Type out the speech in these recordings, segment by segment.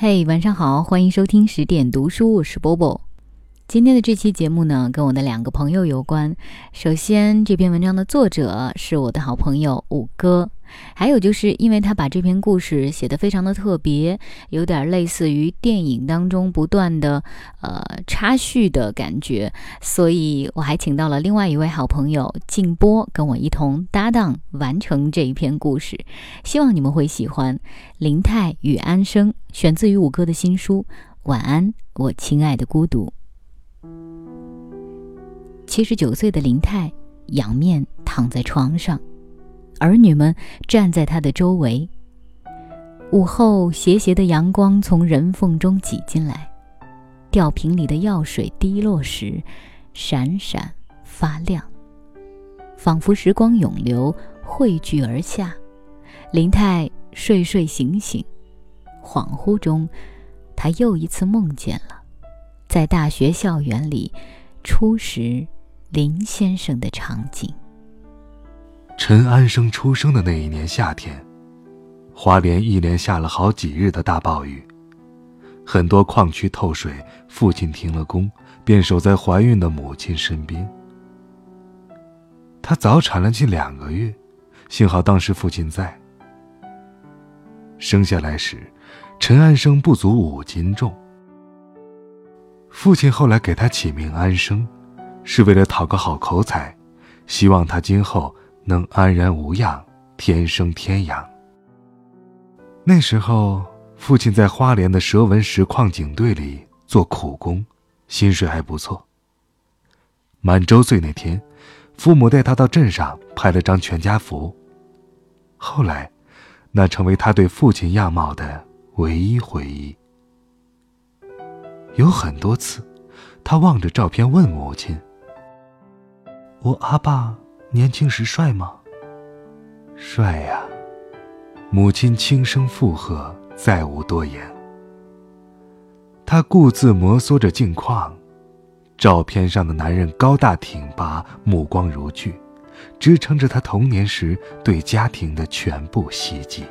嘿，晚上好，欢迎收听十点读书，我是波波。今天的这期节目呢，跟我的两个朋友有关。首先，这篇文章的作者是我的好朋友五哥。还有就是因为他把这篇故事写得非常的特别，有点类似于电影当中不断的呃插叙的感觉，所以我还请到了另外一位好朋友静波跟我一同搭档完成这一篇故事，希望你们会喜欢。林泰与安生选自于五哥的新书《晚安，我亲爱的孤独》。七十九岁的林泰仰面躺在床上。儿女们站在他的周围。午后，斜斜的阳光从人缝中挤进来，吊瓶里的药水滴落时，闪闪发亮，仿佛时光涌流，汇聚而下。林泰睡睡醒醒，恍惚中，他又一次梦见了，在大学校园里，初识林先生的场景。陈安生出生的那一年夏天，花莲一连下了好几日的大暴雨，很多矿区透水，父亲停了工，便守在怀孕的母亲身边。她早产了近两个月，幸好当时父亲在。生下来时，陈安生不足五斤重。父亲后来给他起名安生，是为了讨个好口彩，希望他今后。能安然无恙，天生天养。那时候，父亲在花莲的蛇纹石矿井队里做苦工，薪水还不错。满周岁那天，父母带他到镇上拍了张全家福。后来，那成为他对父亲样貌的唯一回忆。有很多次，他望着照片问母亲：“我阿爸。”年轻时帅吗？帅呀！母亲轻声附和，再无多言。他故自摩挲着镜框，照片上的男人高大挺拔，目光如炬，支撑着他童年时对家庭的全部希冀。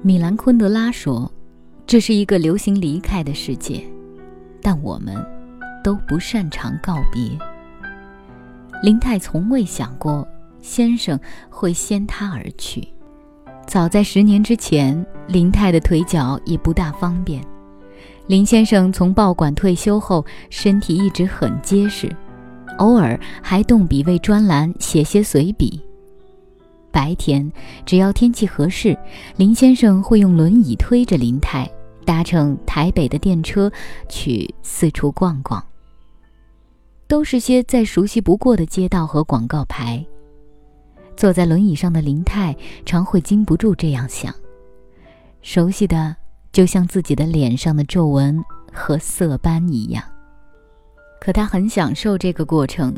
米兰昆德拉说：“这是一个流行离开的世界，但我们都不擅长告别。”林泰从未想过先生会先他而去。早在十年之前，林泰的腿脚已不大方便。林先生从报馆退休后，身体一直很结实，偶尔还动笔为专栏写些随笔。白天，只要天气合适，林先生会用轮椅推着林泰，搭乘台北的电车去四处逛逛。都是些再熟悉不过的街道和广告牌。坐在轮椅上的林泰常会禁不住这样想：熟悉的，就像自己的脸上的皱纹和色斑一样。可他很享受这个过程。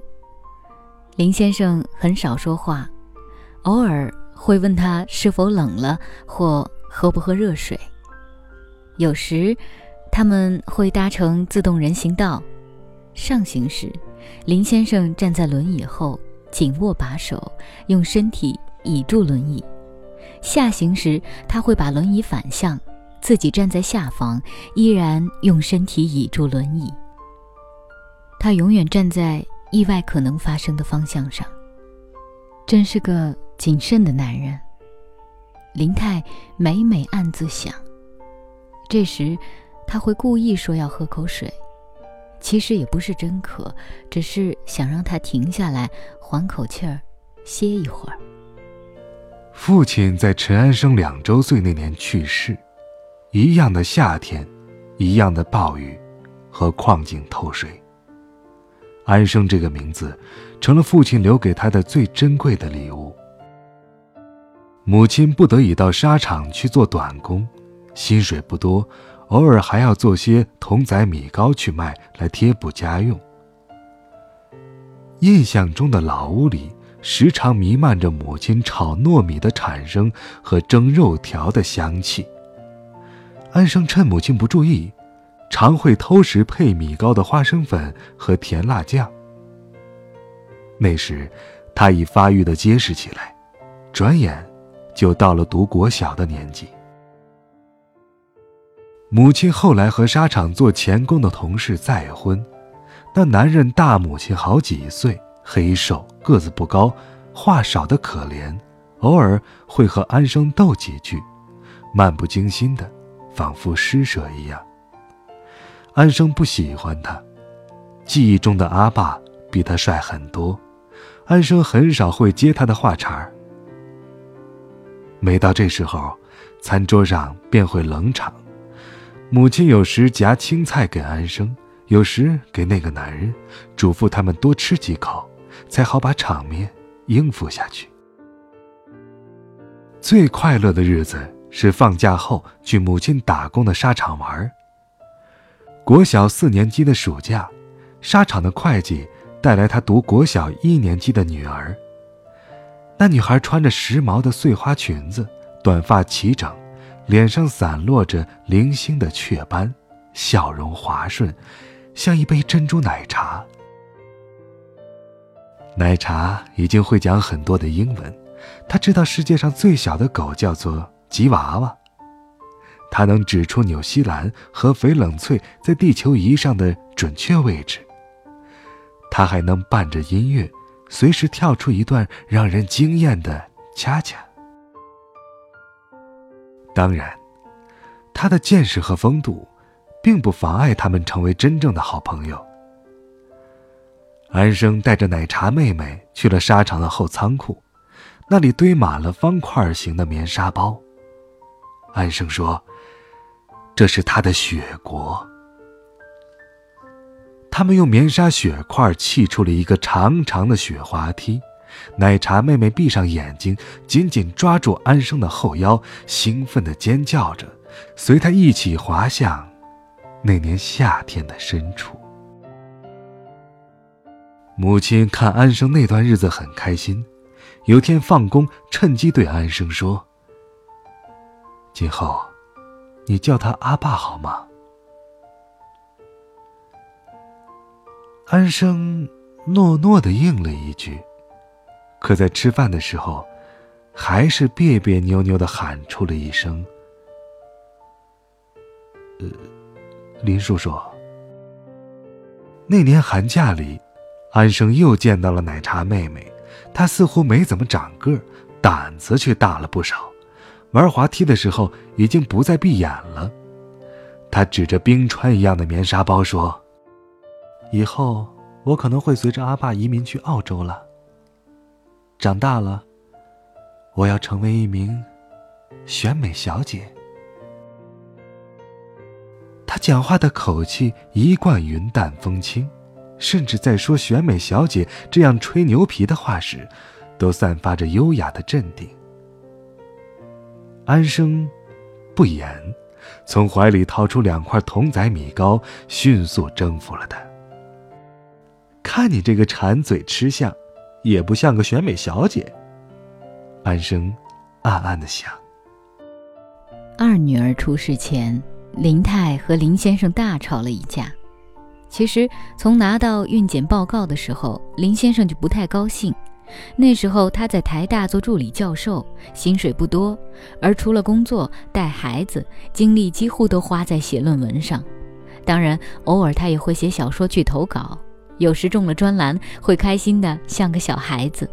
林先生很少说话，偶尔会问他是否冷了或喝不喝热水。有时，他们会搭乘自动人行道。上行时，林先生站在轮椅后，紧握把手，用身体倚住轮椅；下行时，他会把轮椅反向，自己站在下方，依然用身体倚住轮椅。他永远站在意外可能发生的方向上。真是个谨慎的男人。林泰每每暗自想。这时，他会故意说要喝口水。其实也不是真渴，只是想让他停下来，缓口气儿，歇一会儿。父亲在陈安生两周岁那年去世，一样的夏天，一样的暴雨，和矿井透水。安生这个名字，成了父亲留给他的最珍贵的礼物。母亲不得已到沙场去做短工，薪水不多。偶尔还要做些童仔米糕去卖，来贴补家用。印象中的老屋里，时常弥漫着母亲炒糯米的产生和蒸肉条的香气。安生趁母亲不注意，常会偷食配米糕的花生粉和甜辣酱。那时，他已发育的结实起来，转眼就到了读国小的年纪。母亲后来和沙场做钳工的同事再婚，那男人大母亲好几岁，黑瘦，个子不高，话少得可怜，偶尔会和安生斗几句，漫不经心的，仿佛施舍一样。安生不喜欢他，记忆中的阿爸比他帅很多，安生很少会接他的话茬儿。每到这时候，餐桌上便会冷场。母亲有时夹青菜给安生，有时给那个男人，嘱咐他们多吃几口，才好把场面应付下去。最快乐的日子是放假后去母亲打工的沙场玩。国小四年级的暑假，沙场的会计带来他读国小一年级的女儿。那女孩穿着时髦的碎花裙子，短发齐整。脸上散落着零星的雀斑，笑容滑顺，像一杯珍珠奶茶。奶茶已经会讲很多的英文，他知道世界上最小的狗叫做吉娃娃，他能指出纽西兰和翡冷翠在地球仪上的准确位置。他还能伴着音乐，随时跳出一段让人惊艳的恰恰。当然，他的见识和风度，并不妨碍他们成为真正的好朋友。安生带着奶茶妹妹去了沙场的后仓库，那里堆满了方块形的棉纱包。安生说：“这是他的雪国。”他们用棉纱雪块砌出了一个长长的雪滑梯。奶茶妹妹闭上眼睛，紧紧抓住安生的后腰，兴奋地尖叫着，随他一起滑向那年夏天的深处。母亲看安生那段日子很开心，有天放工，趁机对安生说：“今后，你叫他阿爸好吗？”安生诺诺的应了一句。可在吃饭的时候，还是别别扭扭的喊出了一声：“呃，林叔叔。”那年寒假里，安生又见到了奶茶妹妹，她似乎没怎么长个，胆子却大了不少。玩滑梯的时候，已经不再闭眼了。他指着冰川一样的棉纱包说：“以后我可能会随着阿爸移民去澳洲了。”长大了，我要成为一名选美小姐。他讲话的口气一贯云淡风轻，甚至在说“选美小姐”这样吹牛皮的话时，都散发着优雅的镇定。安生不言，从怀里掏出两块童仔米糕，迅速征服了他。看你这个馋嘴吃相！也不像个选美小姐。安生暗暗的想。二女儿出事前，林太和林先生大吵了一架。其实从拿到孕检报告的时候，林先生就不太高兴。那时候他在台大做助理教授，薪水不多，而除了工作带孩子，精力几乎都花在写论文上。当然，偶尔他也会写小说去投稿。有时中了专栏，会开心的像个小孩子。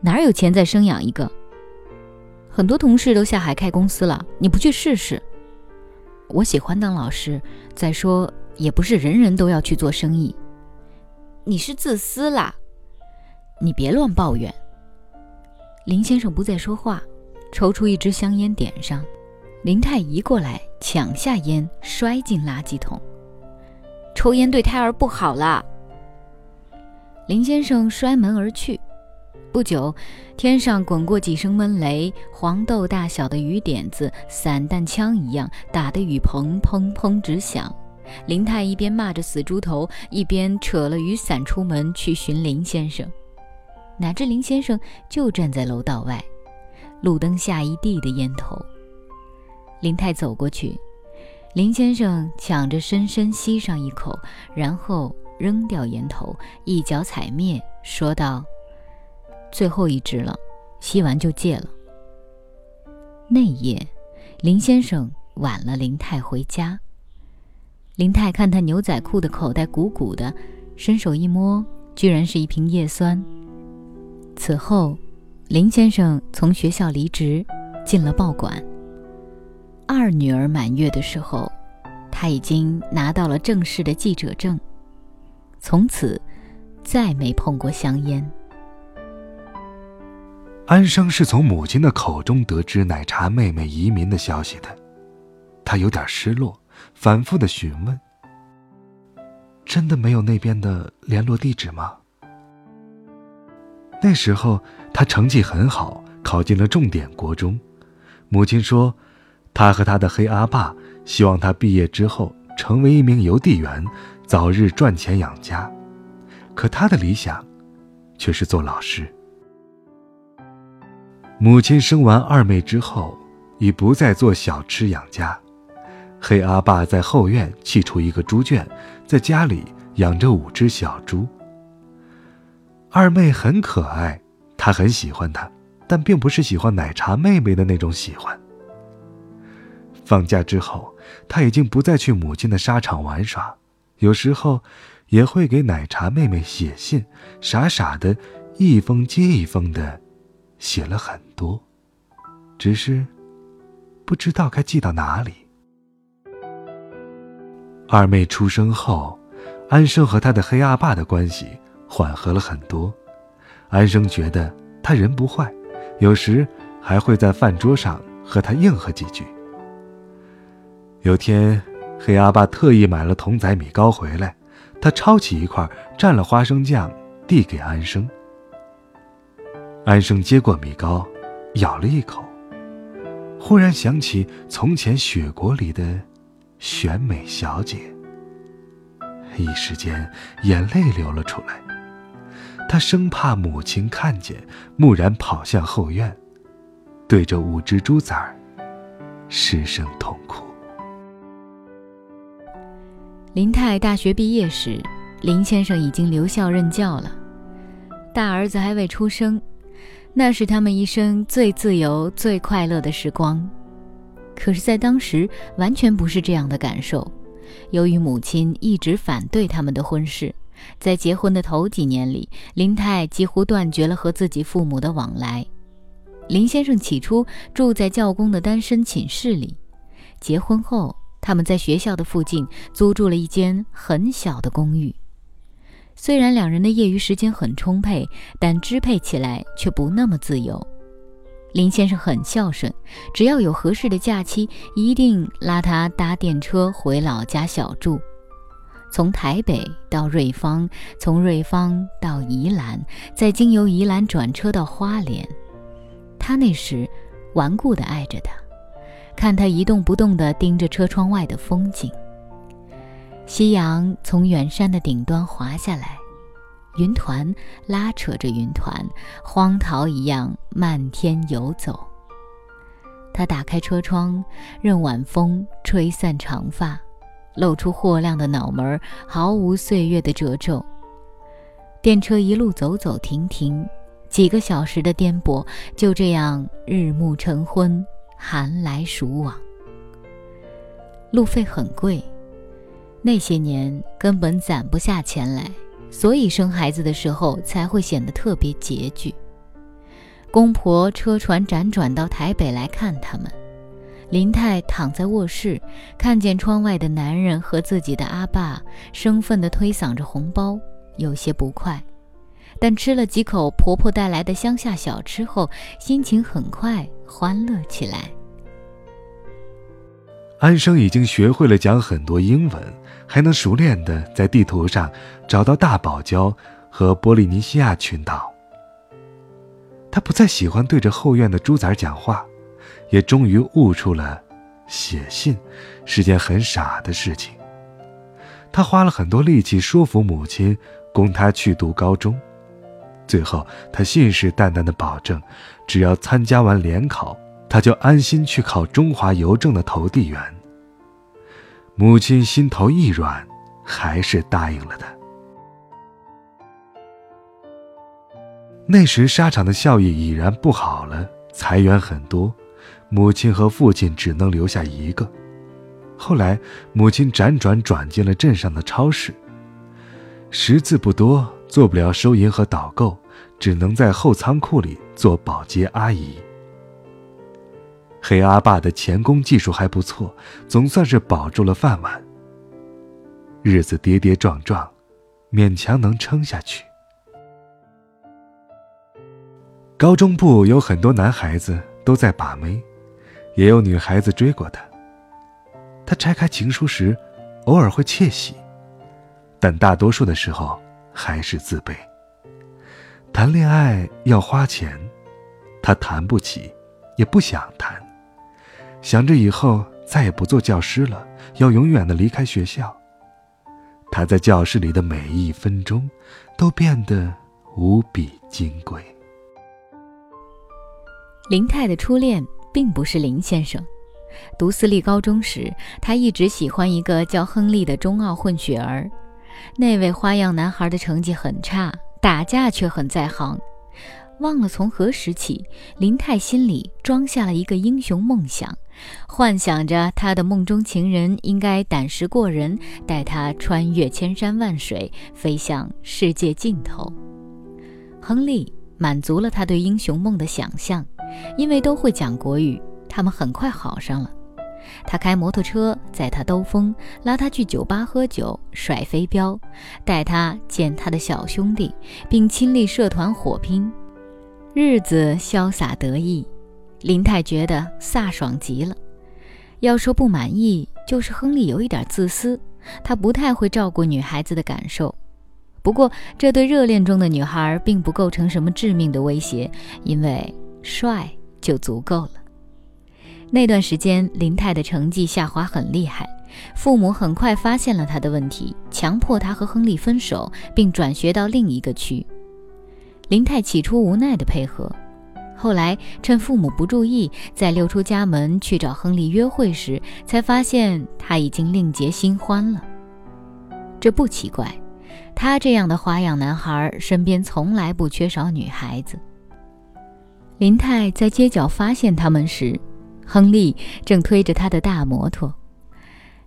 哪有钱再生养一个？很多同事都下海开公司了，你不去试试？我喜欢当老师，再说也不是人人都要去做生意。你是自私啦！你别乱抱怨。林先生不再说话，抽出一支香烟点上。林太移过来抢下烟，摔进垃圾桶。抽烟对胎儿不好啦。林先生摔门而去。不久，天上滚过几声闷雷，黄豆大小的雨点子，散弹枪一样打得雨棚砰砰直响。林太一边骂着死猪头，一边扯了雨伞出门去寻林先生。哪知林先生就站在楼道外，路灯下一地的烟头。林太走过去。林先生抢着深深吸上一口，然后扔掉烟头，一脚踩灭，说道：“最后一支了，吸完就戒了。”那夜，林先生晚了林泰回家。林泰看他牛仔裤的口袋鼓鼓的，伸手一摸，居然是一瓶叶酸。此后，林先生从学校离职，进了报馆。二女儿满月的时候，他已经拿到了正式的记者证，从此再没碰过香烟。安生是从母亲的口中得知奶茶妹妹移民的消息的，他有点失落，反复的询问：“真的没有那边的联络地址吗？”那时候他成绩很好，考进了重点国中，母亲说，他和他的黑阿爸希望他毕业之后成为一名邮递员，早日赚钱养家，可他的理想，却是做老师。母亲生完二妹之后，已不再做小吃养家。黑阿爸在后院砌出一个猪圈，在家里养着五只小猪。二妹很可爱，他很喜欢她，但并不是喜欢奶茶妹妹的那种喜欢。放假之后，他已经不再去母亲的沙场玩耍，有时候也会给奶茶妹妹写信，傻傻的，一封接一封的。写了很多，只是不知道该寄到哪里。二妹出生后，安生和他的黑阿爸的关系缓和了很多。安生觉得他人不坏，有时还会在饭桌上和他应和几句。有天，黑阿爸特意买了桶仔米糕回来，他抄起一块，蘸了花生酱，递给安生。安生接过米糕，咬了一口，忽然想起从前雪国里的选美小姐，一时间眼泪流了出来。他生怕母亲看见，蓦然跑向后院，对着五只猪崽儿失声痛哭。林泰大学毕业时，林先生已经留校任教了，大儿子还未出生。那是他们一生最自由、最快乐的时光，可是，在当时完全不是这样的感受。由于母亲一直反对他们的婚事，在结婚的头几年里，林泰几乎断绝了和自己父母的往来。林先生起初住在教工的单身寝室里，结婚后，他们在学校的附近租住了一间很小的公寓。虽然两人的业余时间很充沛，但支配起来却不那么自由。林先生很孝顺，只要有合适的假期，一定拉他搭电车回老家小住。从台北到瑞芳，从瑞芳到宜兰，再经由宜兰转车到花莲。他那时顽固地爱着她，看他一动不动地盯着车窗外的风景。夕阳从远山的顶端滑下来，云团拉扯着云团，荒桃一样漫天游走。他打开车窗，任晚风吹散长发，露出霍亮的脑门，毫无岁月的褶皱。电车一路走走停停，几个小时的颠簸，就这样日暮成昏，寒来暑往。路费很贵。那些年根本攒不下钱来，所以生孩子的时候才会显得特别拮据。公婆车船辗转到台北来看他们，林泰躺在卧室，看见窗外的男人和自己的阿爸生分地推搡着红包，有些不快。但吃了几口婆婆带来的乡下小吃后，心情很快欢乐起来。安生已经学会了讲很多英文，还能熟练地在地图上找到大堡礁和波利尼西亚群岛。他不再喜欢对着后院的猪崽讲话，也终于悟出了写信是件很傻的事情。他花了很多力气说服母亲供他去读高中，最后他信誓旦旦地保证，只要参加完联考。他就安心去考中华邮政的投递员。母亲心头一软，还是答应了他。那时沙场的效益已然不好了，裁员很多，母亲和父亲只能留下一个，后来，母亲辗转转进了镇上的超市。识字不多，做不了收银和导购，只能在后仓库里做保洁阿姨。黑阿爸的钳工技术还不错，总算是保住了饭碗。日子跌跌撞撞，勉强能撑下去。高中部有很多男孩子都在把妹，也有女孩子追过他。他拆开情书时，偶尔会窃喜，但大多数的时候还是自卑。谈恋爱要花钱，他谈不起，也不想谈。想着以后再也不做教师了，要永远的离开学校。他在教室里的每一分钟，都变得无比金贵。林泰的初恋并不是林先生。读私立高中时，他一直喜欢一个叫亨利的中澳混血儿。那位花样男孩的成绩很差，打架却很在行。忘了从何时起，林泰心里装下了一个英雄梦想，幻想着他的梦中情人应该胆识过人，带他穿越千山万水，飞向世界尽头。亨利满足了他对英雄梦的想象，因为都会讲国语。他们很快好上了。他开摩托车载她兜风，拉她去酒吧喝酒、甩飞镖，带她见他的小兄弟，并亲历社团火拼，日子潇洒得意。林泰觉得飒爽极了。要说不满意，就是亨利有一点自私，他不太会照顾女孩子的感受。不过，这对热恋中的女孩并不构成什么致命的威胁，因为帅就足够了。那段时间，林泰的成绩下滑很厉害，父母很快发现了他的问题，强迫他和亨利分手，并转学到另一个区。林泰起初无奈地配合，后来趁父母不注意，在溜出家门去找亨利约会时，才发现他已经另结新欢了。这不奇怪，他这样的花样男孩身边从来不缺少女孩子。林泰在街角发现他们时。亨利正推着他的大摩托，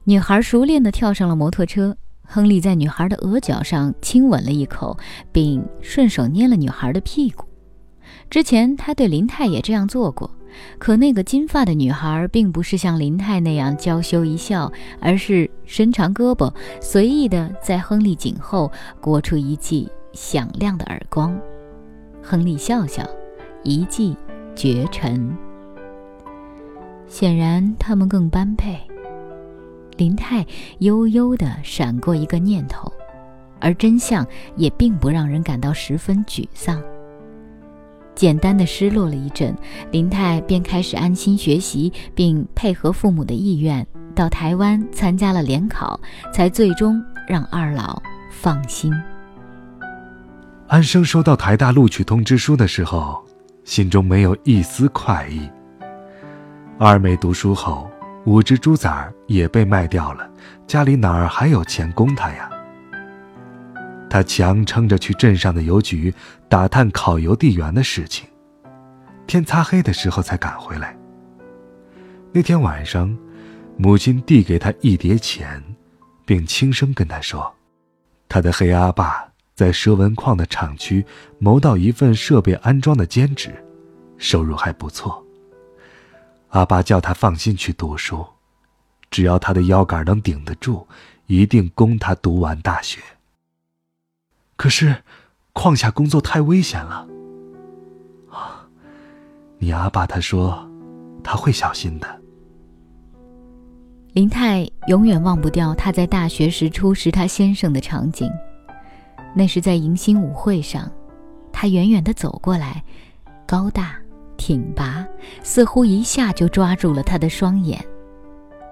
女孩熟练地跳上了摩托车。亨利在女孩的额角上亲吻了一口，并顺手捏了女孩的屁股。之前他对林泰也这样做过，可那个金发的女孩并不是像林泰那样娇羞一笑，而是伸长胳膊，随意地在亨利颈后掴出一记响亮的耳光。亨利笑笑，一记绝尘。显然他们更般配。林泰悠悠地闪过一个念头，而真相也并不让人感到十分沮丧。简单的失落了一阵，林泰便开始安心学习，并配合父母的意愿到台湾参加了联考，才最终让二老放心。安生收到台大录取通知书的时候，心中没有一丝快意。二妹读书后，五只猪崽儿也被卖掉了，家里哪儿还有钱供她呀？她强撑着去镇上的邮局打探烤邮递员的事情，天擦黑的时候才赶回来。那天晚上，母亲递给他一叠钱，并轻声跟他说：“他的黑阿爸在蛇纹矿的厂区谋到一份设备安装的兼职，收入还不错。”阿爸叫他放心去读书，只要他的腰杆能顶得住，一定供他读完大学。可是，矿下工作太危险了。啊，你阿爸他说，他会小心的。林泰永远忘不掉他在大学时初识他先生的场景，那是在迎新舞会上，他远远的走过来，高大。挺拔，似乎一下就抓住了他的双眼，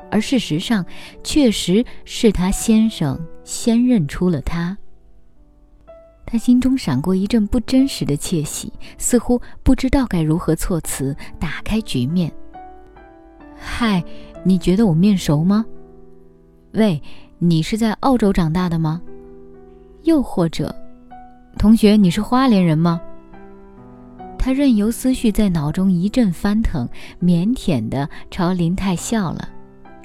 而事实上，确实是他先生先认出了他。他心中闪过一阵不真实的窃喜，似乎不知道该如何措辞打开局面。嗨，你觉得我面熟吗？喂，你是在澳洲长大的吗？又或者，同学，你是花莲人吗？他任由思绪在脑中一阵翻腾，腼腆地朝林泰笑了，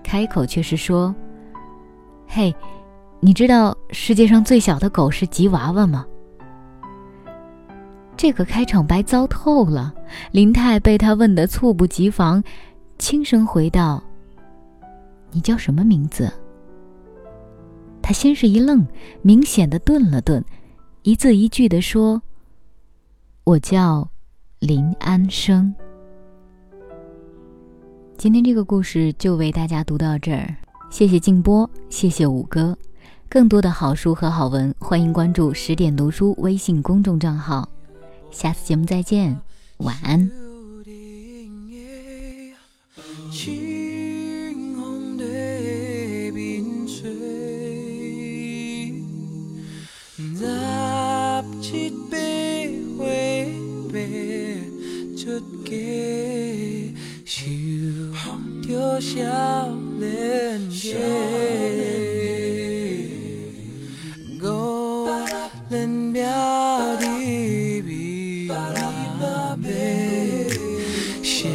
开口却是说：“嘿，你知道世界上最小的狗是吉娃娃吗？”这个开场白糟透了，林泰被他问得猝不及防，轻声回道：“你叫什么名字？”他先是一愣，明显的顿了顿，一字一句的说：“我叫林安生。”今天这个故事就为大家读到这儿，谢谢静波，谢谢五哥。更多的好书和好文，欢迎关注十点读书微信公众账号。下次节目再见，晚安。笑脸嘅，高冷表的比那贝，下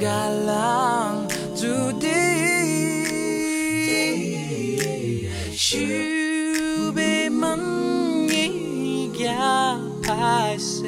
嘎浪注定，手被梦一架拍摄，